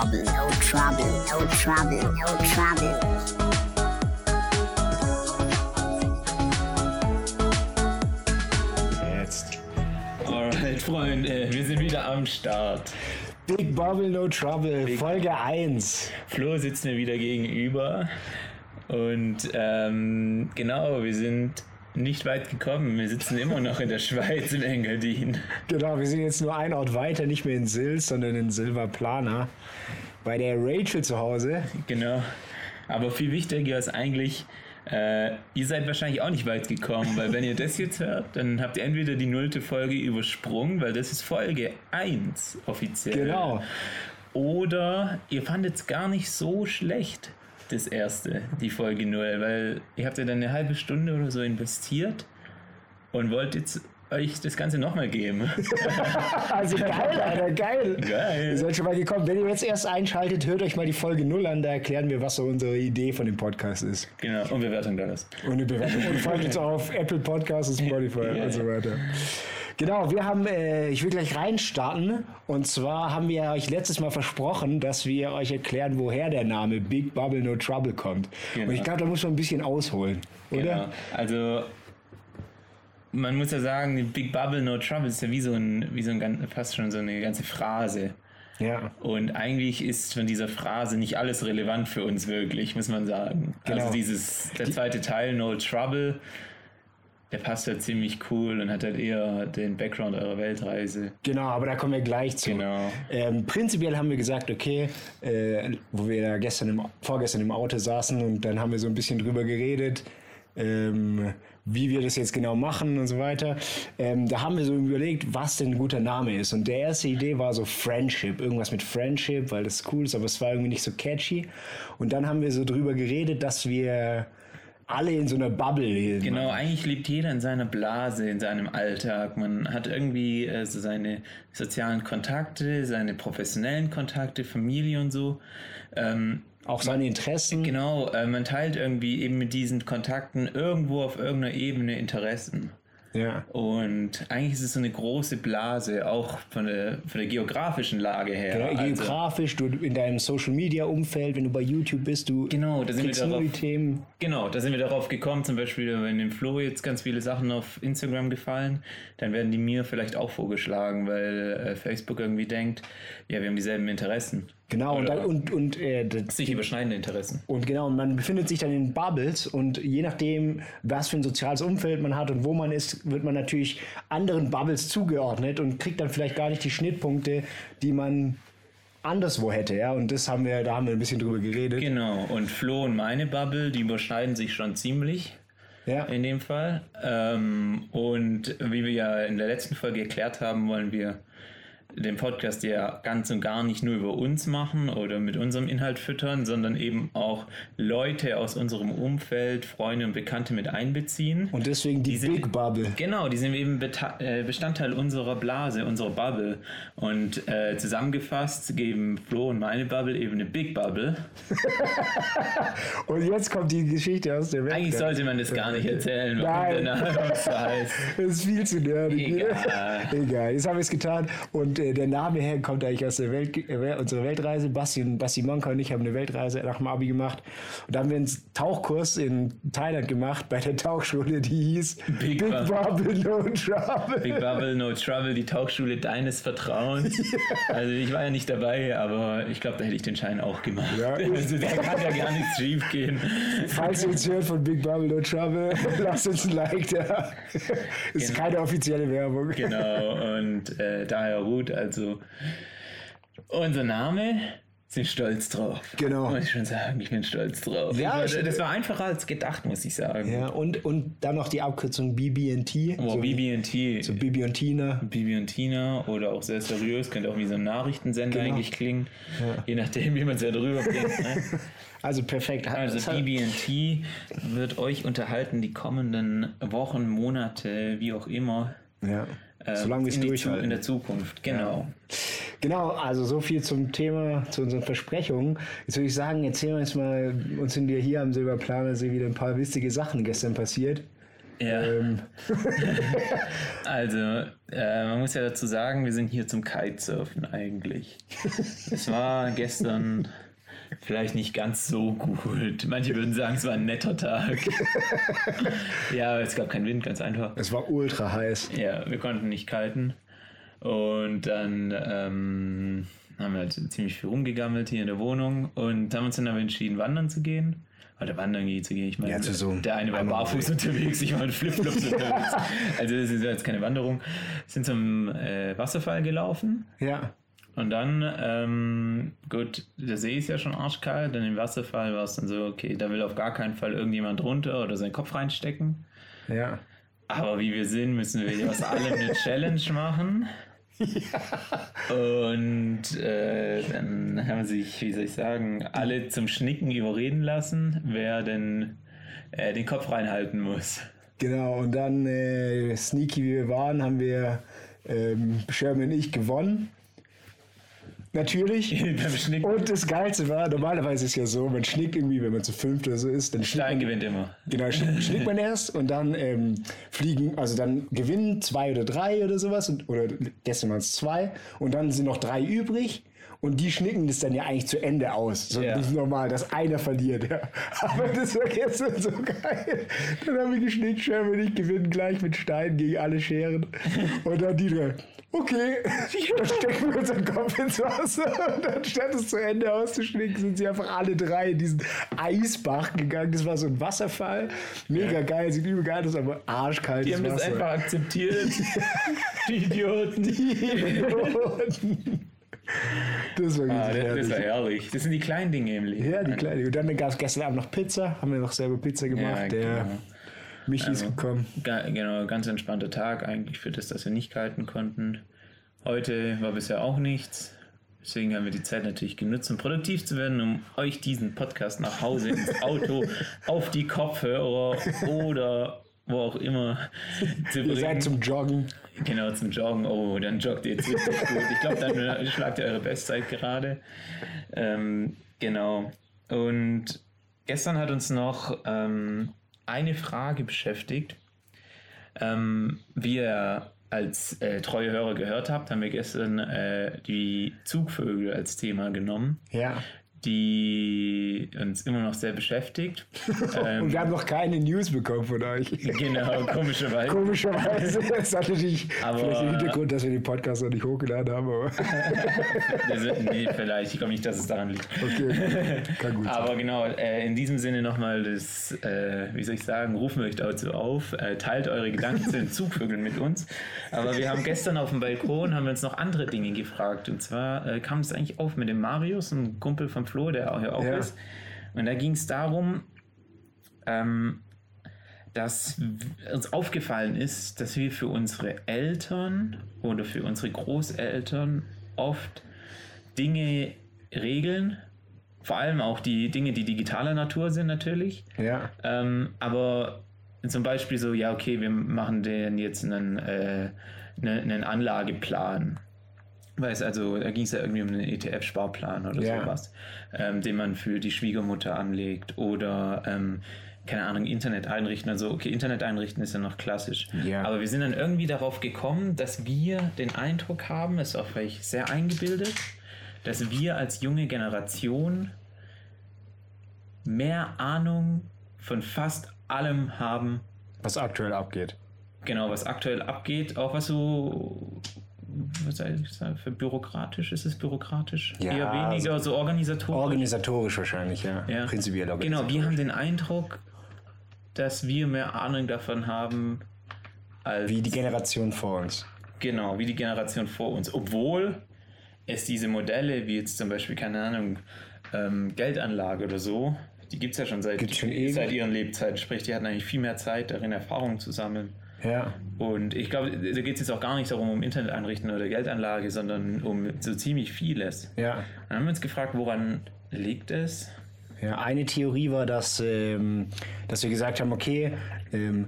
bubble, no trouble, no trouble, no trouble. Jetzt. Alright, Freunde, wir sind wieder am Start. Big Bubble No Trouble, Folge 1. Flo sitzt mir wieder gegenüber. Und ähm, genau, wir sind nicht weit gekommen. Wir sitzen immer noch in der Schweiz in Engadin. Genau, wir sind jetzt nur ein Ort weiter, nicht mehr in Sils, sondern in Silvaplana. Bei der Rachel zu Hause. Genau. Aber viel wichtiger ist eigentlich, äh, ihr seid wahrscheinlich auch nicht weit gekommen, weil wenn ihr das jetzt hört, dann habt ihr entweder die nullte Folge übersprungen, weil das ist Folge 1 offiziell. Genau. Oder ihr fandet es gar nicht so schlecht, das erste, die Folge 0, weil ihr habt ja dann eine halbe Stunde oder so investiert und wollt jetzt euch das Ganze nochmal geben. Also geil, Alter, geil. Geil. Ihr seid schon mal gekommen. Wenn ihr jetzt erst einschaltet, hört euch mal die Folge 0 an, da erklären wir, was so unsere Idee von dem Podcast ist. genau, und Bewertung da ist. Und eine Bewertung. Und folgt uns auf Apple Podcasts Spotify Ja. und so weiter. Genau, wir haben, äh, ich will gleich reinstarten. Und zwar haben wir euch letztes Mal versprochen, dass wir euch erklären, woher der Name Big Bubble No Trouble kommt. Genau. Und ich glaube, da muss man ein bisschen ausholen, oder? Genau. Also man muss ja sagen, Big Bubble No Trouble ist ja wie so ein, wie so ein fast schon so eine ganze Phrase. Ja. Und eigentlich ist von dieser Phrase nicht alles relevant für uns wirklich, muss man sagen. Genau. Also dieses, der zweite Teil, No Trouble, der passt ja ziemlich cool und hat halt eher den Background eurer Weltreise. Genau, aber da kommen wir gleich zu. Genau. Ähm, prinzipiell haben wir gesagt, okay, äh, wo wir da gestern im, vorgestern im Auto saßen und dann haben wir so ein bisschen drüber geredet, ähm, wie wir das jetzt genau machen und so weiter. Ähm, da haben wir so überlegt, was denn ein guter Name ist. Und der erste Idee war so Friendship, irgendwas mit Friendship, weil das cool ist, aber es war irgendwie nicht so catchy. Und dann haben wir so drüber geredet, dass wir alle in so einer Bubble leben. Genau, eigentlich lebt jeder in seiner Blase, in seinem Alltag. Man hat irgendwie äh, so seine sozialen Kontakte, seine professionellen Kontakte, Familie und so. Ähm, Auch seine Interessen. genau, äh, man teilt irgendwie eben mit diesen Kontakten irgendwo auf irgendeiner Ebene Interessen. Ja. Und eigentlich ist es so eine große Blase, auch von der, von der geografischen Lage her. Ja, Also- geografisch, du in deinem Social Media Umfeld, wenn du bei YouTube bist, du Genau, da sind wir kriegst nur die darauf. Themen. Genau, da sind wir darauf gekommen, zum Beispiel, wenn dem Flo jetzt ganz viele Sachen auf Instagram gefallen, dann werden die mir vielleicht auch vorgeschlagen, weil äh, Facebook irgendwie denkt, ja, wir haben dieselben Interessen. Genau, und, dann, und, und, äh, das, sich überschneidende Interessen. und genau, und man befindet sich dann in Bubbles und je nachdem, was für ein soziales Umfeld man hat und wo man ist, wird man natürlich anderen Bubbles zugeordnet und kriegt dann vielleicht gar nicht die Schnittpunkte, die man anderswo hätte, ja. Und das haben wir, da haben wir ein bisschen drüber geredet. Genau, und Flo und meine Bubble, die überschneiden sich schon ziemlich Ja. in dem Fall. Ähm, und wie wir ja in der letzten Folge erklärt haben, wollen wir den Podcast ja ganz und gar nicht nur über uns machen oder mit unserem Inhalt füttern, sondern eben auch Leute aus unserem Umfeld, Freunde und Bekannte mit einbeziehen. Und deswegen die, Die sind- Big Bubble. Genau, die sind eben äh, Bestandteil unserer Blase, unserer Bubble. Und äh, zusammengefasst geben Flo und meine Bubble eben eine Big Bubble. Und jetzt kommt die Geschichte aus der Welt. Eigentlich sollte man das gar nicht erzählen, Nein. der Name so heißt. Das ist viel zu nerdig. Egal. Egal, jetzt haben wir es getan. Und äh, der Name her kommt eigentlich aus der Welt, äh, unserer Weltreise. Basti, und- Basti Monka und ich haben eine Weltreise nach dem Abi gemacht. Und da haben wir einen Tauchkurs in Thailand gemacht bei der Tauchschule, die hieß Big Big, Bubble. No Trouble. Big Bubble, No Trouble, die Tauchschule deines Vertrauens. Also ich war ja nicht dabei, aber ich glaube, da hätte ich den Schein auch gemacht. Ja. Also da kann ja gar nichts schief gehen. Falls ihr uns hört von Big Bubble No Trouble, lasst uns ein Like da. Ist Genau. keine offizielle Werbung. Genau, und äh, daher Also unser Name, sind stolz drauf. Genau. Muss ich schon sagen, ich bin stolz drauf. Ja, ich das war einfacher als gedacht, muss ich sagen. Ja, und, und dann noch die Abkürzung BB&T. Oh, so, BB&T. so Bibi und Tina. Bibi und Tina oder auch sehr seriös, könnte auch wie so ein Nachrichtensender Genau. eigentlich klingen. Je nachdem, wie man es ja drüber bringt. Ne? Also perfekt. Also BB&T wird euch unterhalten die kommenden Wochen, Monate, wie auch immer. Ja. Äh, Solange wir es durchhalten. in der Zukunft, genau. Genau, also so viel zum Thema, zu unseren Versprechungen. Jetzt würde ich sagen, erzählen wir uns mal, uns sind wir hier am Silberplanersee wieder ein paar witzige Sachen gestern passiert. Ja. Ähm, Also, äh, man muss ja dazu sagen, wir sind hier zum Kitesurfen eigentlich. es war gestern vielleicht nicht ganz so gut. Manche würden sagen, es war ein netter Tag. ja, aber es gab keinen Wind, ganz einfach. es war ultra heiß. Ja, wir konnten nicht kalten. Und dann ähm, haben wir halt ziemlich viel rumgegammelt hier in der Wohnung und haben uns dann aber entschieden, wandern zu gehen. Oder wandern gehen zu gehen. Ich meine, Ja, zu so der eine war barfuß mal. unterwegs, ich war mit Flipflops unterwegs. Also das ist jetzt keine Wanderung. Sind zum äh, Wasserfall gelaufen Ja. Und dann, ähm, gut, der See ist ja schon arschkalt, dann im Wasserfall war es dann so, okay, da will auf gar keinen Fall irgendjemand runter oder seinen Kopf reinstecken. Ja. Aber wie wir sind, müssen wir aus allem eine Challenge machen. Und äh, dann haben sich, wie soll ich sagen, alle zum Schnicken überreden lassen, wer denn äh, den Kopf reinhalten muss. Genau, und dann, äh, sneaky wie wir waren, haben wir ähm, Sherman und ich gewonnen. Natürlich. Und das Geilste war, normalerweise ist ja so, man schnickt irgendwie, wenn man zu fünft oder so ist, dann schnickt Stein man, gewinnt immer. genau, schnickt man erst und dann ähm, fliegen, also dann gewinnen zwei oder drei oder sowas, und, oder gestern waren es zwei, und dann sind noch drei übrig. Und die schnicken das dann ja eigentlich zu Ende aus. So Ja. das ist normal, dass einer verliert. Ja. Aber das war gestern so geil. Dann haben wir geschnickt, Sherman und ich gewinnen gleich mit Stein gegen alle Scheren. Und dann die drei. Okay, dann stecken wir unseren Kopf ins Wasser und dann statt es zu Ende auszuschnicken, sind sie einfach alle drei in diesen Eisbach gegangen. Das war so ein Wasserfall. Mega geil, sieht übel geil aus, aber arschkalt. Die haben das einfach akzeptiert. Die Idioten. Das war Ah, das, das war herrlich. Das sind die kleinen Dinge im Leben. Ja, die kleine. Und dann gab es gestern Abend noch Pizza. Haben wir noch selber Pizza gemacht. Ja, Der genau. Michi ist gekommen. Ga- Genau, ganz entspannter Tag eigentlich für das, dass wir nicht kalten konnten. Heute war bisher auch nichts. Deswegen haben wir die Zeit natürlich genutzt, um produktiv zu werden, um euch diesen Podcast nach Hause ins Auto, auf die Kopfhörer oder wo auch immer zu Ihr seid zum Joggen. Genau, zum Joggen. Oh, dann joggt ihr jetzt richtig gut. Ich glaube, dann schlagt ihr eure Bestzeit gerade. Ähm, genau. Und gestern hat uns noch ähm, eine Frage beschäftigt. Ähm, wie ihr als äh, treue Hörer gehört habt, haben wir gestern äh, die Zugvögel als Thema genommen, Ja. Die uns immer noch sehr beschäftigt. ähm, Und wir haben noch keine News bekommen von euch. genau, komischerweise. Komischerweise. Das hat natürlich Aber- vielleicht den Hintergrund, dass wir den Podcast noch nicht hochgeladen haben. Aber Das, nee, vielleicht. Ich glaube nicht, dass es daran liegt. okay, kann gut sein. Aber genau, äh, in diesem Sinne nochmal das, äh, wie soll ich sagen, rufen wir euch dazu auf, äh, teilt eure Gedanken zu den Zugvögeln mit uns. Aber wir haben gestern auf dem Balkon, haben wir uns noch andere Dinge gefragt. Und zwar äh, kam es eigentlich auf mit dem Marius, einem Kumpel von Flo, der auch hier auch Ja. ist. Und da ging es darum, ähm, dass uns aufgefallen ist, dass wir für unsere Eltern oder für unsere Großeltern oft Dinge regeln, vor allem auch die Dinge, die digitaler Natur sind natürlich, Ja. ähm, aber zum Beispiel so, ja, okay, wir machen den jetzt einen, äh, ne- einen Anlageplan. Weiß also, da ging es ja irgendwie um einen ETF-Sparplan oder Ja. sowas, ähm, den man für die Schwiegermutter anlegt oder ähm, keine Ahnung, Internet einrichten. Also, okay, Internet einrichten ist ja noch klassisch. Ja. Aber wir sind dann irgendwie darauf gekommen, dass wir den Eindruck haben, ist auch vielleicht sehr eingebildet, dass wir als junge Generation mehr Ahnung von fast allem haben, Was aktuell abgeht. genau, was aktuell abgeht, auch was so, was soll ich sagen, für bürokratisch, ist es bürokratisch? Ja, Eher weniger, so organisatorisch. Organisatorisch wahrscheinlich, ja. Ja. Prinzipiell Genau, wir haben den Eindruck, dass wir mehr Ahnung davon haben, als Wie die Generation vor uns. Genau, wie die Generation vor uns. Obwohl es diese Modelle, wie jetzt zum Beispiel, keine Ahnung, ähm, Geldanlage oder so, die gibt es ja schon seit, schon seit ihren Lebzeiten. Sprich, die hatten eigentlich viel mehr Zeit, darin Erfahrungen zu sammeln. Ja. Und ich glaube, da geht es jetzt auch gar nicht darum, um Internet einrichten oder Geldanlage, sondern um so ziemlich vieles. Ja. Dann haben wir uns gefragt, woran liegt es? Ja, eine Theorie war, dass, ähm, dass wir gesagt haben, okay, ähm,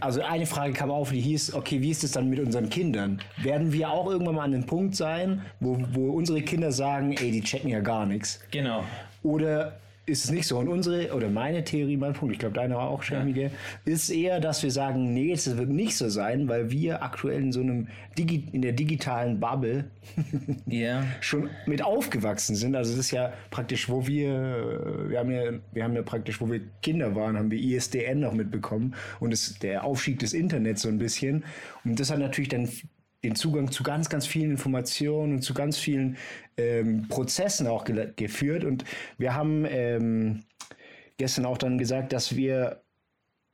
also eine Frage kam auf, die hieß, okay, wie ist es dann mit unseren Kindern? Werden wir auch irgendwann mal an dem Punkt sein, wo, wo unsere Kinder sagen, ey, die checken ja gar nichts? Genau. Oder ist es nicht so. Und unsere, oder meine Theorie, mein Punkt, ich glaube deine auch, Schärmige, ist eher, dass wir sagen, nee, es wird nicht so sein, weil wir aktuell in so einem, Digi in der digitalen Bubble Ja. schon mit aufgewachsen sind. Also das ist ja praktisch, wo wir, wir haben ja, wir haben ja praktisch, wo wir Kinder waren, haben wir ISDN noch mitbekommen und es, der Aufstieg des Internets so ein bisschen. Und das hat natürlich dann den Zugang zu ganz, ganz vielen Informationen und zu ganz vielen ähm, Prozessen auch ge geführt. Und wir haben ähm, gestern auch dann gesagt, dass wir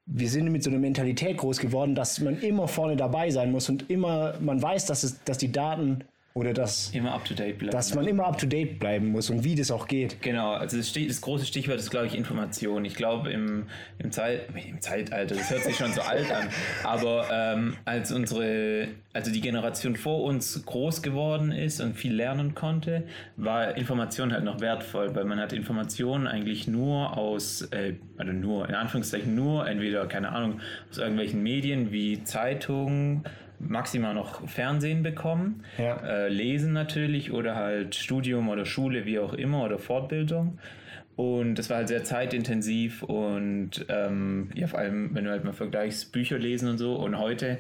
wir sind mit so einer Mentalität groß geworden, dass man immer vorne dabei sein muss und immer, man weiß, dass, es, dass die Daten oder dass, Immer up to date bleiben. dass man immer up to date bleiben muss und wie das auch geht. Genau, also das, das große Stichwort ist, glaube ich, Information. Ich glaube, im, im, Zeit, im Zeitalter, das hört sich schon so alt an, aber ähm, als unsere, also die Generation vor uns groß geworden ist und viel lernen konnte, war Information halt noch wertvoll, weil man hat Informationen eigentlich nur aus, äh, also nur, in Anführungszeichen nur, entweder, keine Ahnung, aus irgendwelchen Medien wie Zeitungen, maximal noch Fernsehen bekommen, Ja. äh, Lesen natürlich oder halt Studium oder Schule, wie auch immer, oder Fortbildung. Und das war halt sehr zeitintensiv und ähm, ja, vor allem, wenn du halt mal vergleichst, Bücher lesen und so. Und heute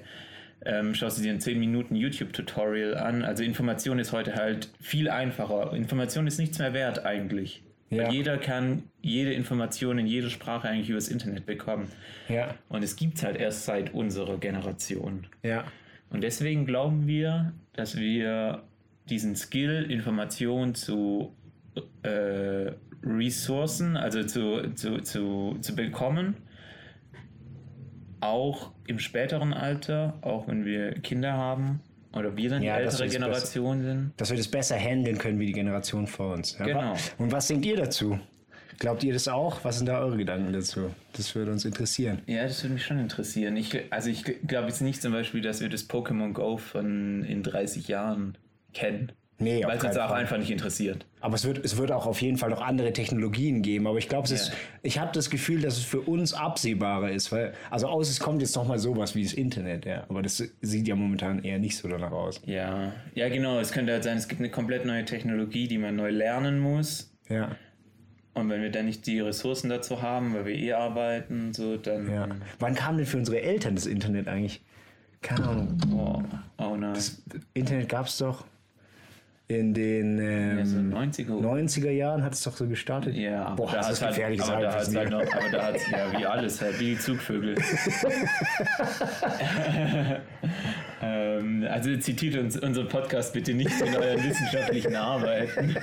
ähm, schaust du dir ein 10 Minuten YouTube-Tutorial an. Also Information ist heute halt viel einfacher. Information ist nichts mehr wert eigentlich. Ja. Jeder kann jede Information in jeder Sprache eigentlich übers Internet bekommen. Ja, Und es gibt es halt erst seit unserer Generation. ja, Und deswegen glauben wir, dass wir diesen Skill, Informationen zu äh, Ressourcen, also zu, zu, zu, zu bekommen, auch im späteren Alter, auch wenn wir Kinder haben oder wir dann Ja, die ältere Generation sind. dass wir das besser handeln können wie die Generation vor uns. Ja, Genau. Und was denkt ihr dazu? Glaubt ihr das auch? Was sind da eure Gedanken dazu? Das würde uns interessieren. Ja, das würde mich schon interessieren. Ich, also ich glaube jetzt nicht zum Beispiel, dass wir das Pokémon Go von in 30 Jahren kennen. Nee, Weil es uns auch Fall. einfach nicht interessiert. Aber es wird, es wird auch auf jeden Fall noch andere Technologien geben. Aber ich glaube, es ist, Ja. ich habe das Gefühl, dass es für uns absehbarer ist. Weil, also aus, es kommt jetzt noch mal sowas wie das Internet, ja. Aber das sieht ja momentan eher nicht so danach aus. Ja, ja genau. Es könnte halt sein, es gibt eine komplett neue Technologie, die man neu lernen muss. Ja, Und wenn wir dann nicht die Ressourcen dazu haben, weil wir eh arbeiten, so, dann. ja. Wann kam denn für unsere Eltern das Internet eigentlich? Keine Ahnung. Oh, oh nein. Internet gab es doch in den ähm, Ja, so 90er. 90er Jahren hat es doch so gestartet. Ja, Boah, da das ist halt, gefährliches aber da hat's halt noch, aber da hat ja wie alles halt, wie die Zugvögel. ähm, also zitiert uns unseren Podcast bitte nicht in euren wissenschaftlichen Arbeiten.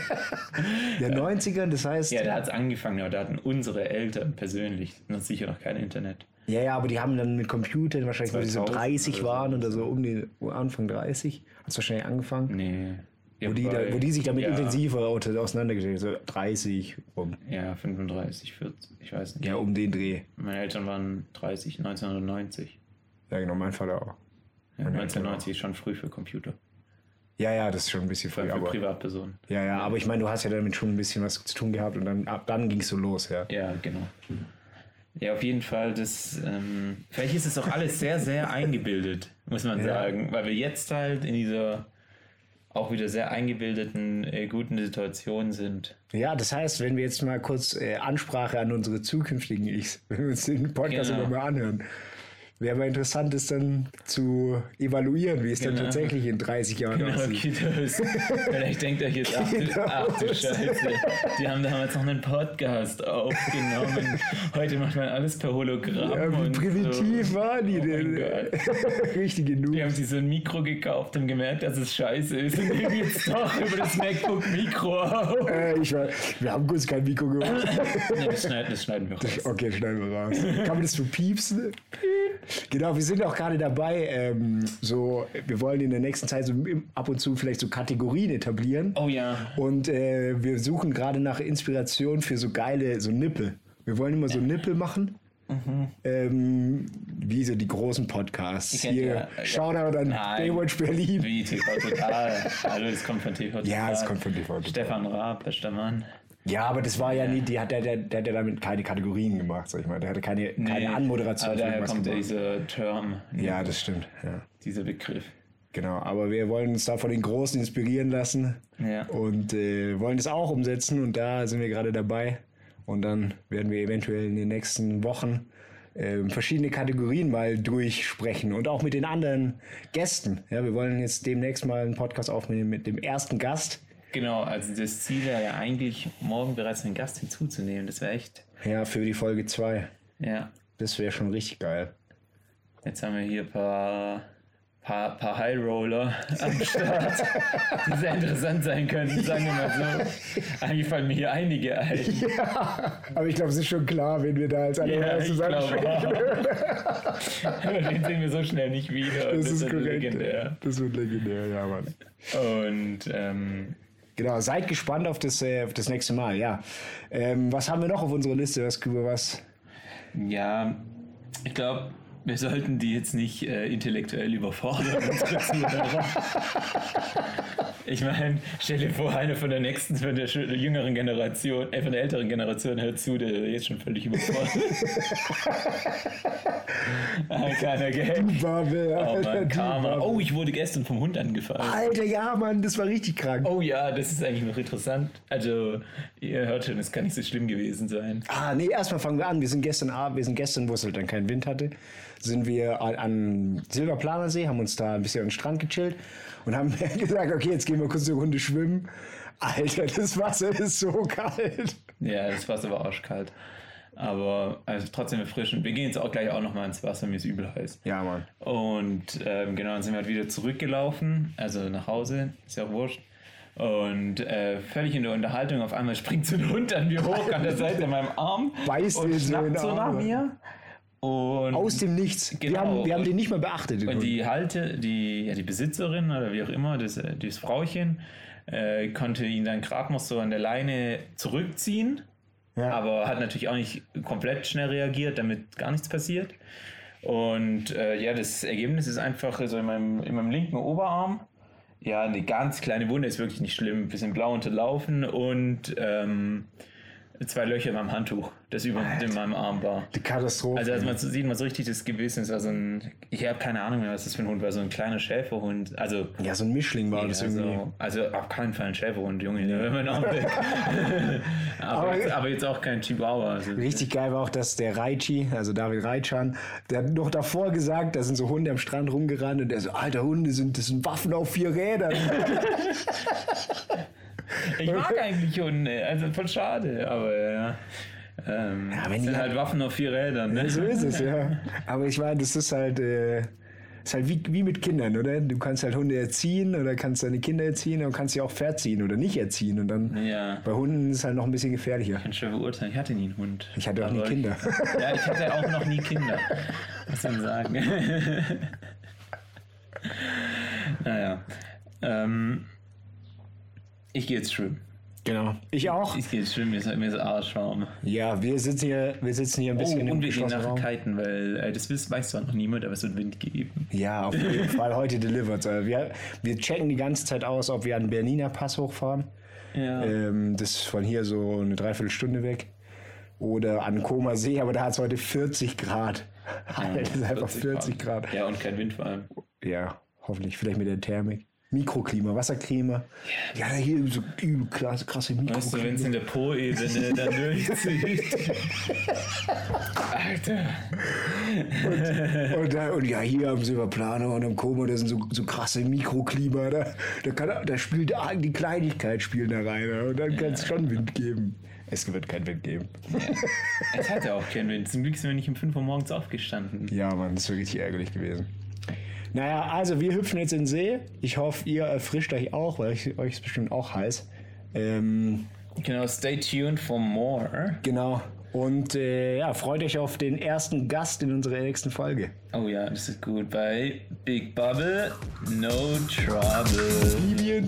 Der 90er, das heißt, Ja, da hat es angefangen, aber da hatten unsere Eltern persönlich noch sicher noch kein Internet. Ja, ja, aber die haben dann mit Computern wahrscheinlich, wo die so 2000 30 oder so. waren oder so um die Anfang 30, hat es wahrscheinlich angefangen. Nee. Wo die, da, wo die sich damit ja, intensiver auseinandergesetzt haben, so 30 rum. Ja, 35, 40, ich weiß nicht. Ja, um den Dreh. Meine Eltern waren 30, 1990. Ja, genau, mein Vater auch. Ja, Meine Eltern 1990 ist schon früh für Computer. Ja, ja, das ist schon ein bisschen früh, für aber. Privatpersonen. Ja, ja, aber ich meine, du hast ja damit schon ein bisschen was zu tun gehabt und dann, ab dann ging es so los, ja. Ja, genau. Ja, auf jeden Fall, das, ähm, vielleicht ist es auch alles sehr, sehr eingebildet, muss man Ja. sagen, weil wir jetzt halt in dieser auch wieder sehr eingebildeten, äh, guten Situation sind. Ja, das heißt, wenn wir jetzt mal kurz äh, Ansprache an unsere zukünftigen Ichs, wenn wir uns den Podcast Genau. mal anhören, wäre mal interessant, das dann zu evaluieren, wie es dann Genau. tatsächlich in 30 Jahren Genau, aussieht. Kiddos. Vielleicht denkt euch jetzt, ach du, Kiddos. ach du Scheiße, die haben damals noch einen Podcast aufgenommen. Heute macht man alles per Hologramm. Ja, wie primitiv so. waren die Oh denn? Richtige Noobs. Die haben sich so ein Mikro gekauft und gemerkt, dass es scheiße ist und nehmen jetzt doch über das MacBook Mikro auf. Äh, ich war, wir haben kurz kein Mikro gemacht. Nee, das, schneiden, das schneiden wir raus. Okay, schneiden wir raus. Kann man das so piepsen? Genau, wir sind auch gerade dabei, ähm, so, wir wollen in der nächsten Zeit so ab und zu vielleicht so Kategorien etablieren. Oh ja. Und äh, wir suchen gerade nach Inspiration für so geile, so Nippel. Wir wollen immer so Nippel machen. Ähm, wie so die großen Podcasts. Mhm. Hier, ja- ja. Shoutout an Nein. Baywatch Berlin. Wie TV Total. Hallo, das kommt von TV Total. Ja, es kommt von TV Total. Stefan Raab, bester Mann. Ja, aber das war ja nie, die hat, der, der, der hat ja damit keine Kategorien gemacht, sag ich mal. Der hatte keine, keine Nee, Anmoderation Aber daher kommt ja gemacht. dieser Term, Ja, das stimmt. Ja. dieser Begriff. Genau, aber wir wollen uns da von den Großen inspirieren lassen Ja. und äh, wollen das auch umsetzen und da sind wir gerade dabei. Und dann werden wir eventuell in den nächsten Wochen ähm, verschiedene Kategorien mal durchsprechen und auch mit den anderen Gästen. Ja, wir wollen jetzt demnächst mal einen Podcast aufnehmen mit dem ersten Gast. Genau, also das Ziel wäre ja eigentlich, morgen bereits einen Gast hinzuzunehmen. Das wäre echt, Ja, für die Folge 2. ja. Das wäre schon richtig geil. Jetzt haben wir hier ein paar, paar, paar High Roller am Start, die sehr interessant sein könnten, sagen wir mal so. Eigentlich fallen mir hier einige ein. Aber ich glaube, es ist schon klar, wenn wir da als Ja, allererstes glaube ansprechen. Aber Den sehen wir so schnell nicht wieder. Das ist wird korrekt. legendär. Das wird legendär, ja, Mann. Und ähm, Genau, seid gespannt auf das, äh, auf das nächste Mal, ja. Ähm, was haben wir noch auf unserer Liste? Was, über was? ja, ich glaube, wir sollten die jetzt nicht äh, intellektuell überfordern. ich meine, stell dir vor, einer von der nächsten, von der jüngeren Generation, äh, von der älteren Generation hört zu, der jetzt schon völlig überfordert. Gag. Babel, Oh Mann, Karma. Oh, ich wurde gestern vom Hund angefallen. Alter, ja, Mann, das war richtig krank. Oh ja, das ist eigentlich noch interessant. Also, ihr hört schon, es kann nicht so schlimm gewesen sein. Ah, nee, erstmal fangen wir an. Wir sind gestern Abend, wir sind gestern, wo es halt dann keinen Wind hatte, sind wir an, an Silberplanersee, haben uns da ein bisschen an den Strand gechillt und haben gesagt, okay, jetzt gehen wir kurz eine Runde schwimmen. Alter, das Wasser ist so kalt. Ja, das Wasser war arschkalt. Aber also trotzdem erfrischend. Wir gehen jetzt auch gleich auch nochmal ins Wasser, mir ist übel heiß. Ja, Mann. Und ähm, genau, dann sind wir halt wieder zurückgelaufen, also nach Hause, ist ja auch wurscht. Und äh, völlig in der Unterhaltung, auf einmal springt so ein Hund an mir hoch an der Seite in meinem Arm Beißt und schnappt so nach mir. Und Aus dem Nichts. Wir, Genau. haben, wir haben den nicht mal beachtet. Und die Halte, die, ja, die Besitzerin oder wie auch immer, das, äh, dieses Frauchen, äh, konnte ihn dann gerade noch so an der Leine zurückziehen, Ja. aber hat natürlich auch nicht komplett schnell reagiert, damit gar nichts passiert. Und äh, ja, das Ergebnis ist einfach so in meinem, in meinem linken Oberarm. Ja, eine ganz kleine Wunde ist wirklich nicht schlimm, ein bisschen blau unterlaufen und ähm, zwei Löcher beim Handtuch, das über in meinem Arm war. Die Katastrophe. Also, als man so sieht, man so richtig das Gebiss ist, also ein, ich habe keine Ahnung mehr, was das für ein Hund war, so ein kleiner Schäferhund. Also, ja, so ein Mischling war das irgendwie. also, also auf keinen Fall ein Schäferhund, Junge, wäre mein Arm weg. aber, Aber- jetzt, aber jetzt auch kein Chihuahua. Also, Richtig geil war auch, dass der Raichi, also David Reitschan, der hat noch davor gesagt, da sind so Hunde am Strand rumgerannt und der so, alter Hunde sind, das sind Waffen auf vier Rädern. ich mag eigentlich Hunde, also voll schade, aber ja. Ähm, Ja, wenn sind halt- halt Waffen auf vier Rädern. Ne? so ist es, ja. Aber ich meine, das ist halt, äh, ist halt wie, wie mit Kindern, oder? Du kannst halt Hunde erziehen oder kannst deine Kinder erziehen und kannst sie auch verziehen oder nicht erziehen. Und dann Ja. bei Hunden ist es halt noch ein bisschen gefährlicher. Ich kann schon beurteilen, ich hatte nie einen Hund. Ich hatte auch nie Kinder. Ich, ja, ich hatte auch noch nie Kinder. Was soll man sagen? naja. Ähm, ich gehe jetzt schwimmen. Genau. Ich auch. Ich gehe jetzt schwimmen, mir ist, mir ist arschwarm. Ja, wir sitzen hier, wir sitzen hier ein Oh, bisschen im und wir gehen nachher Raum. kiten, weil äh, das weiß, zwar noch niemand, aber es wird Wind geben. Ja, auf jeden Fall heute delivered. Also Wir, wir checken die ganze Zeit aus, ob wir an den Berliner Pass hochfahren. Ja. Ähm, das ist von hier so eine Dreiviertelstunde weg. Oder an Koma See, aber da hat es heute 40 Grad. Alter, das ist einfach 40 Grad. Ja, und kein Wind vor allem. Ja, hoffentlich. Vielleicht mit der Thermik. Mikroklima, Wasserklima. Ja, hier so übel krasse, krasse Weißt du, wenn es Mikroklima. in der Po-Ebene dann durchzieht. Alter. Und, da, und ja, hier am Silberplaner und am Koma, da sind so, so krasse Mikroklima. Da, da, kann, da spielt die Kleinigkeit spielen da rein. ja. Und dann kann es schon Wind geben. Es wird keinen Wind geben. Es hatte auch keinen Wind. Zum Glück sind wir nicht um 5 Uhr morgens aufgestanden. Ja, Mann, das ist wirklich ärgerlich gewesen. Naja, also wir hüpfen jetzt in den See. Ich hoffe, ihr erfrischt euch auch, weil euch, euch ist bestimmt auch heiß. Ähm, Genau, stay tuned for more. genau. Und äh, ja, freut euch auf den ersten Gast in unserer nächsten Folge. Oh ja, das ist gut. Bei Big Bubble, no trouble. Alien